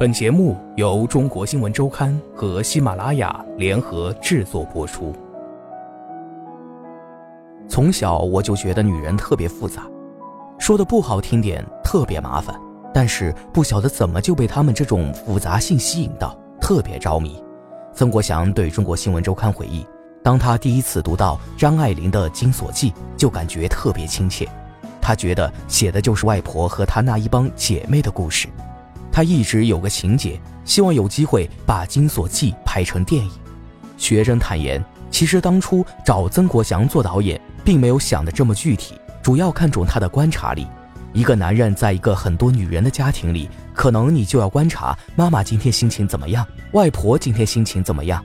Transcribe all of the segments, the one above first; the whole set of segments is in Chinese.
本节目由中国新闻周刊和喜马拉雅联合制作播出。从小我就觉得女人特别复杂，说的不好听点，特别麻烦。但是不晓得怎么就被他们这种复杂性吸引到，特别着迷。曾国祥对中国新闻周刊回忆，当他第一次读到张爱玲的《金锁记》，就感觉特别亲切。他觉得写的就是外婆和她那一帮姐妹的故事。他一直有个情节，希望有机会把《金锁记》拍成电影。学生坦言，其实当初找曾国祥做导演，并没有想的这么具体，主要看重他的观察力。一个男人在一个很多女人的家庭里，可能你就要观察妈妈今天心情怎么样，外婆今天心情怎么样。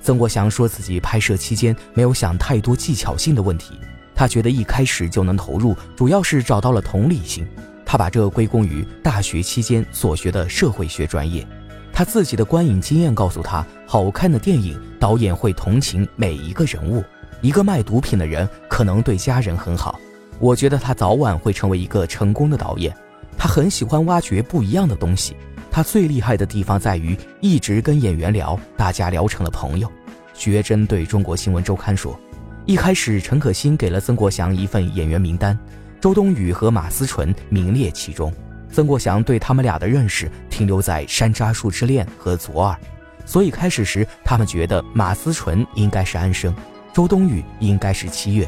曾国祥说自己拍摄期间没有想太多技巧性的问题。他觉得一开始就能投入，主要是找到了同理心。他把这归功于大学期间所学的社会学专业。他自己的观影经验告诉他，好看的电影导演会同情每一个人物。一个卖毒品的人可能对家人很好，我觉得他早晚会成为一个成功的导演。他很喜欢挖掘不一样的东西。他最厉害的地方在于一直跟演员聊，大家聊成了朋友。徐峥对中国新闻周刊说。一开始，陈可辛给了曾国祥一份演员名单，周冬雨和马思纯名列其中。曾国祥对他们俩的认识停留在《山楂树之恋》和《左耳》，所以开始时他们觉得马思纯应该是安生，周冬雨应该是七月。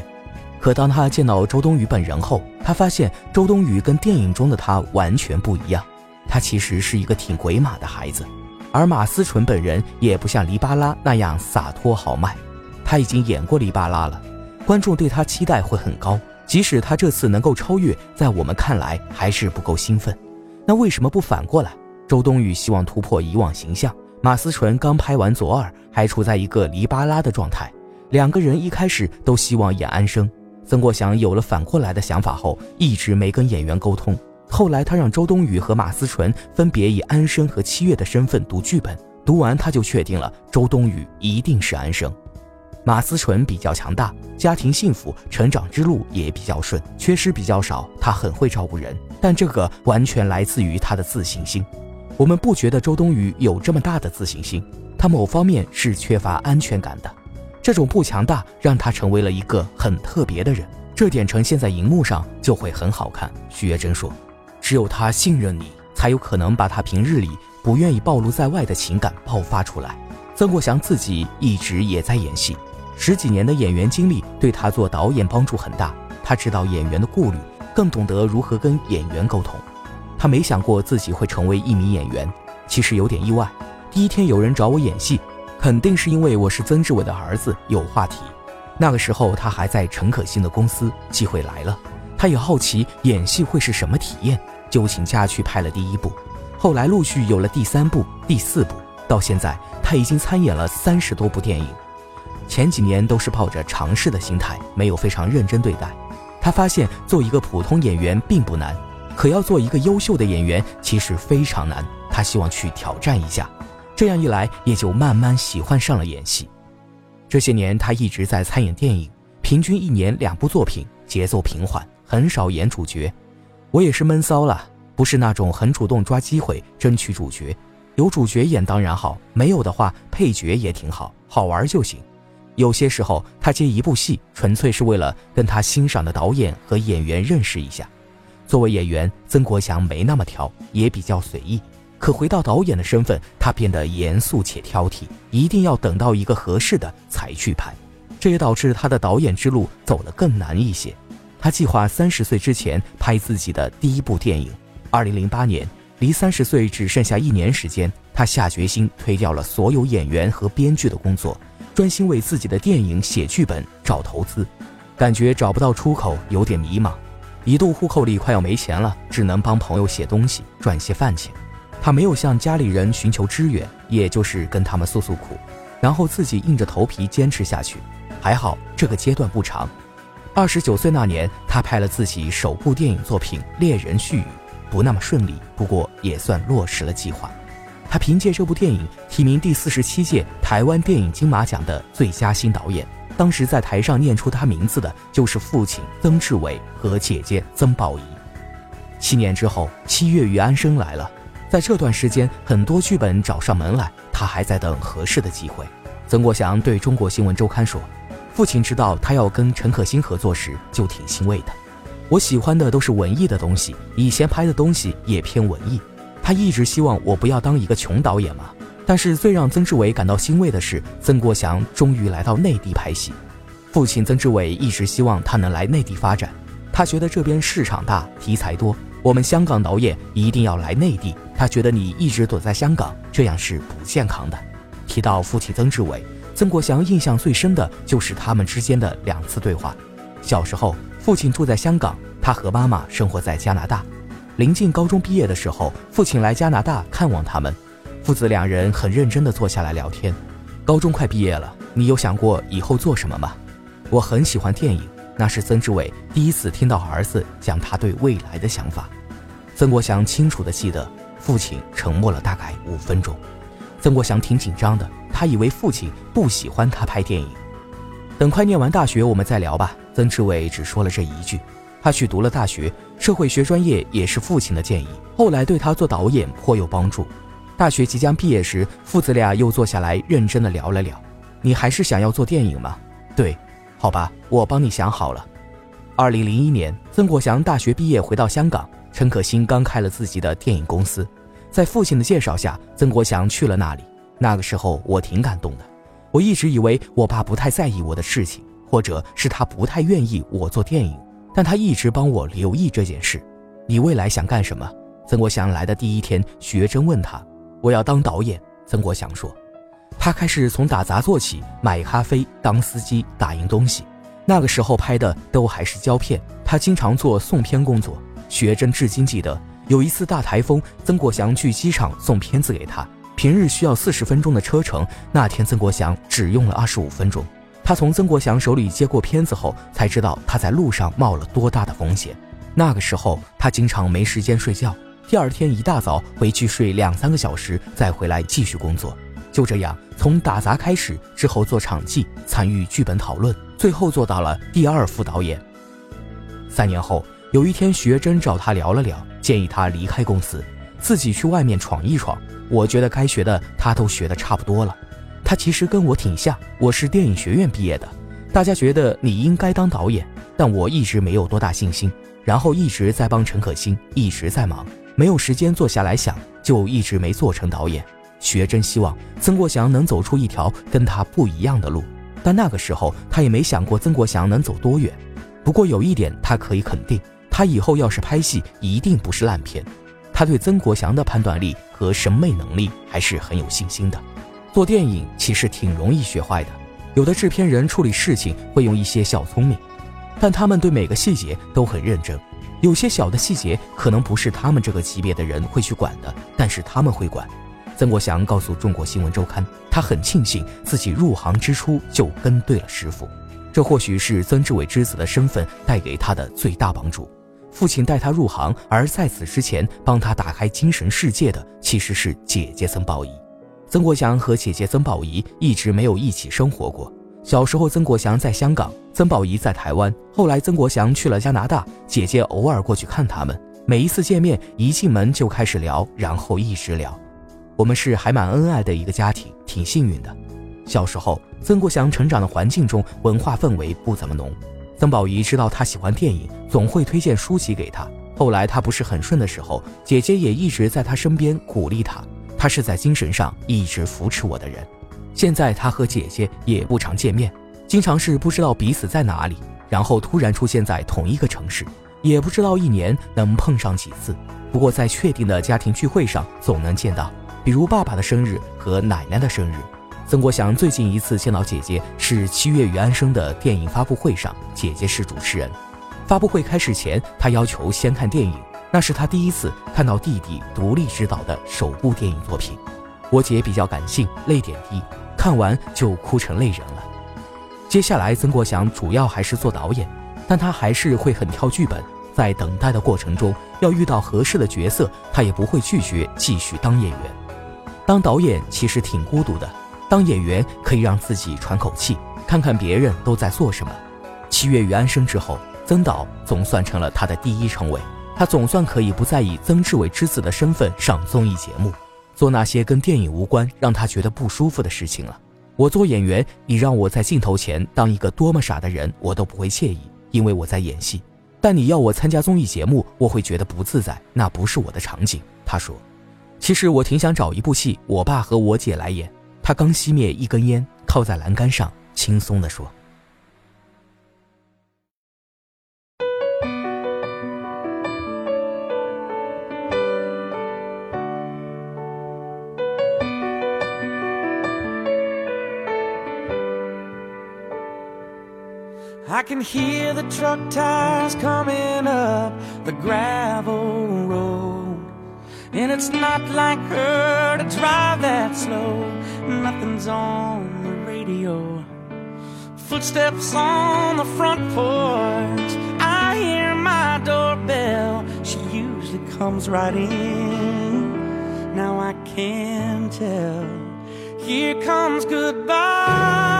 可当他见到周冬雨本人后，他发现周冬雨跟电影中的她完全不一样，她其实是一个挺鬼马的孩子，而马思纯本人也不像黎巴拉那样洒脱豪迈。他已经演过黎巴拉了，观众对他期待会很高。即使他这次能够超越，在我们看来还是不够兴奋。那为什么不反过来？周冬雨希望突破以往形象，马思纯刚拍完左耳，还处在一个黎巴拉的状态。两个人一开始都希望演安生。曾国祥有了反过来的想法后，一直没跟演员沟通。后来他让周冬雨和马思纯分别以安生和七月的身份读剧本，读完他就确定了周冬雨一定是安生。马思纯比较强大，家庭幸福，成长之路也比较顺，缺失比较少。她很会照顾人，但这个完全来自于她的自信心。我们不觉得周冬雨有这么大的自信心，她某方面是缺乏安全感的。这种不强大让她成为了一个很特别的人，这点呈现在荧幕上就会很好看。徐月珍说：“只有他信任你，才有可能把他平日里不愿意暴露在外的情感爆发出来。”曾国祥自己一直也在演戏。十几年的演员经历对他做导演帮助很大，他知道演员的顾虑，更懂得如何跟演员沟通。他没想过自己会成为一名演员，其实有点意外。第一天有人找我演戏，肯定是因为我是曾志伟的儿子，有话题。那个时候他还在陈可辛的公司，机会来了，他也好奇演戏会是什么体验，就请假去拍了第一部。后来陆续有了第三部、第四部，到现在他已经参演了三十多部电影。前几年都是抱着尝试的心态，没有非常认真对待。他发现做一个普通演员并不难，可要做一个优秀的演员其实非常难。他希望去挑战一下，这样一来也就慢慢喜欢上了演戏。这些年他一直在参演电影，平均一年两部作品，节奏平缓，很少演主角。我也是闷骚了，不是那种很主动抓机会争取主角。有主角演当然好，没有的话配角也挺好，好玩就行。有些时候，他接一部戏，纯粹是为了跟他欣赏的导演和演员认识一下。作为演员，曾国祥没那么挑，也比较随意。可回到导演的身份，他变得严肃且挑剔，一定要等到一个合适的才去拍。这也导致他的导演之路走得更难一些。他计划三十岁之前拍自己的第一部电影。二零零八年，离三十岁只剩下一年时间，他下决心推掉了所有演员和编剧的工作。专心为自己的电影写剧本、找投资，感觉找不到出口，有点迷茫。一度户口里快要没钱了，只能帮朋友写东西赚些饭钱。他没有向家里人寻求支援，也就是跟他们诉诉苦，然后自己硬着头皮坚持下去。还好这个阶段不长。二十九岁那年，他拍了自己首部电影作品《猎人絮语》，不那么顺利，不过也算落实了计划。他凭借这部电影提名第四十七届台湾电影金马奖的最佳新导演。当时在台上念出他名字的就是父亲曾志伟和姐姐曾宝仪。七年之后，《七月与安生》来了，在这段时间，很多剧本找上门来，他还在等合适的机会。曾国祥对中国新闻周刊说：“父亲知道他要跟陈可辛合作时，就挺欣慰的。我喜欢的都是文艺的东西，以前拍的东西也偏文艺。他一直希望我不要当一个穷导演嘛。但是最让曾志伟感到欣慰的是，曾国祥终于来到内地拍戏。父亲曾志伟一直希望他能来内地发展，他觉得这边市场大，题材多。我们香港导演一定要来内地，他觉得你一直躲在香港，这样是不健康的。”提到父亲曾志伟，曾国祥印象最深的就是他们之间的两次对话。小时候，父亲住在香港，他和妈妈生活在加拿大。临近高中毕业的时候，父亲来加拿大看望他们。父子两人很认真地坐下来聊天。高中快毕业了，你有想过以后做什么吗？我很喜欢电影。那是曾志伟第一次听到儿子讲他对未来的想法。曾国祥清楚地记得，父亲沉默了大概五分钟。曾国祥挺紧张的，他以为父亲不喜欢他拍电影。等快念完大学，我们再聊吧。曾志伟只说了这一句。他去读了大学，社会学专业也是父亲的建议，后来对他做导演颇有帮助。大学即将毕业时，父子俩又坐下来认真的聊了聊。你还是想要做电影吗？对，好吧，我帮你想好了。二零零一年，曾国祥大学毕业回到香港，陈可辛刚开了自己的电影公司，在父亲的介绍下，曾国祥去了那里。那个时候我挺感动的，我一直以为我爸不太在意我的事情，或者是他不太愿意我做电影，但他一直帮我留意这件事。你未来想干什么？曾国祥来的第一天，学真问他。我要当导演，曾国祥说。他开始从打杂做起，买咖啡、当司机、打印东西。那个时候拍的都还是胶片，他经常做送片工作。学真至今记得，有一次大台风，曾国祥去机场送片子给他。平日需要四十分钟的车程，那天曾国祥只用了二十五分钟。他从曾国祥手里接过片子后，才知道他在路上冒了多大的风险。那个时候他经常没时间睡觉。第二天一大早回去睡两三个小时，再回来继续工作。就这样，从打杂开始，之后做场记，参与剧本讨论，最后做到了第二副导演。三年后，有一天，徐真找他聊了聊，建议他离开公司，自己去外面闯一闯。我觉得该学的他都学的差不多了。他其实跟我挺像，我是电影学院毕业的。大家觉得你应该当导演，但我一直没有多大信心，然后一直在帮陈可辛，一直在忙。没有时间坐下来想，就一直没做成导演。学真希望曾国祥能走出一条跟他不一样的路，但那个时候他也没想过曾国祥能走多远。不过有一点他可以肯定，他以后要是拍戏，一定不是烂片。他对曾国祥的判断力和审美能力还是很有信心的。做电影其实挺容易学坏的，有的制片人处理事情会用一些小聪明，但他们对每个细节都很认真。有些小的细节可能不是他们这个级别的人会去管的，但是他们会管。曾国祥告诉中国新闻周刊，他很庆幸自己入行之初就跟对了师傅，这或许是曾志伟之子的身份带给他的最大帮助。父亲带他入行，而在此之前帮他打开精神世界的其实是姐姐曾宝仪。曾国祥和姐姐曾宝仪一直没有一起生活过。小时候，曾国祥在香港，曾宝仪在台湾。后来，曾国祥去了加拿大，姐姐偶尔过去看他们。每一次见面，一进门就开始聊，然后一直聊。我们是还蛮恩爱的一个家庭，挺幸运的。小时候，曾国祥成长的环境中文化氛围不怎么浓。曾宝仪知道他喜欢电影，总会推荐书籍给他。后来他不是很顺的时候，姐姐也一直在他身边鼓励他。他是在精神上一直扶持我的人。现在他和姐姐也不常见面，经常是不知道彼此在哪里，然后突然出现在同一个城市，也不知道一年能碰上几次。不过在确定的家庭聚会上总能见到，比如爸爸的生日和奶奶的生日。曾国祥最近一次见到姐姐是《七月与安生》的电影发布会上，姐姐是主持人。发布会开始前，他要求先看电影，那是他第一次看到弟弟独立执导的首部电影作品。我姐比较感性，泪点低。看完就哭成泪人了。接下来，曾国祥主要还是做导演，但他还是会很挑剧本。在等待的过程中，要遇到合适的角色，他也不会拒绝继续当演员。当导演其实挺孤独的，当演员可以让自己喘口气，看看别人都在做什么。七月与安生之后，曾导总算成了他的第一称谓。他总算可以不再以曾志伟之子的身份上综艺节目，做那些跟电影无关、让他觉得不舒服的事情了。我做演员，你让我在镜头前当一个多么傻的人，我都不会介意，因为我在演戏。但你要我参加综艺节目，我会觉得不自在，那不是我的场景。他说：“其实我挺想找一部戏，我爸和我姐来演。”他刚熄灭一根烟，靠在栏杆上，轻松地说。I can hear the truck tires coming up the gravel road. And it's not like her to drive that slow. Nothing's on the radio. Footsteps on the front porch. I hear my doorbell. She usually comes right in. Now I can tell. Here comes goodbye.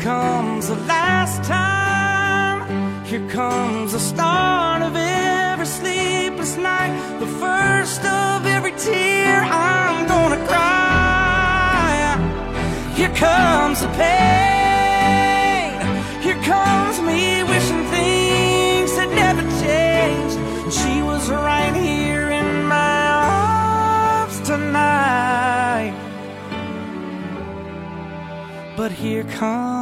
Here comes the last time. Here comes the start of every sleepless night. The first of every tear I'm gonna cry. Here comes the pain. Here comes me wishing things had never changed. And she was right here in my arms tonight. But here comes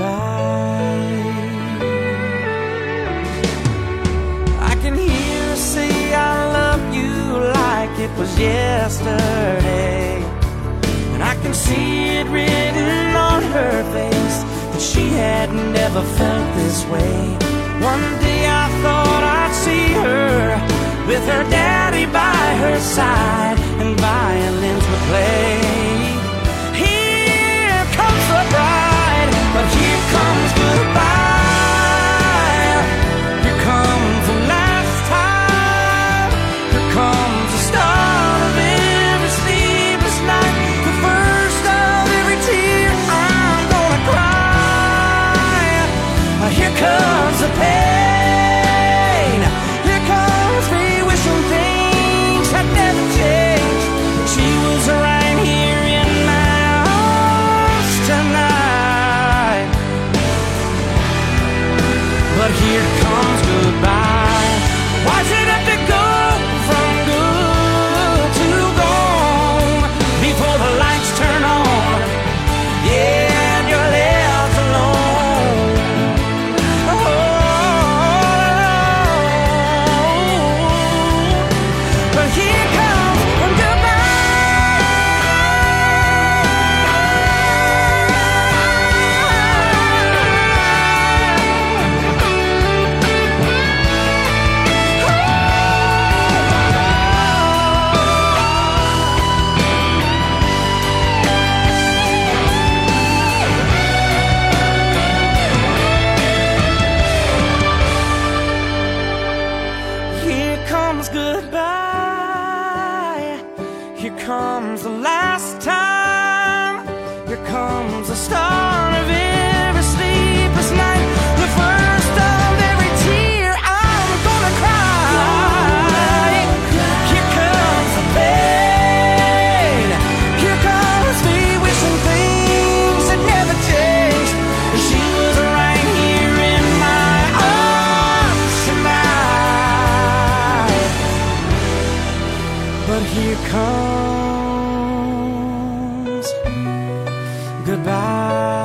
I can hear her say I love you like it was yesterday. And I can see it written on her face that she had never felt this way. One day I thought I'd see her with her daddy by her side and violins would play. Here comes goodbye. Here comes a star. goodbye.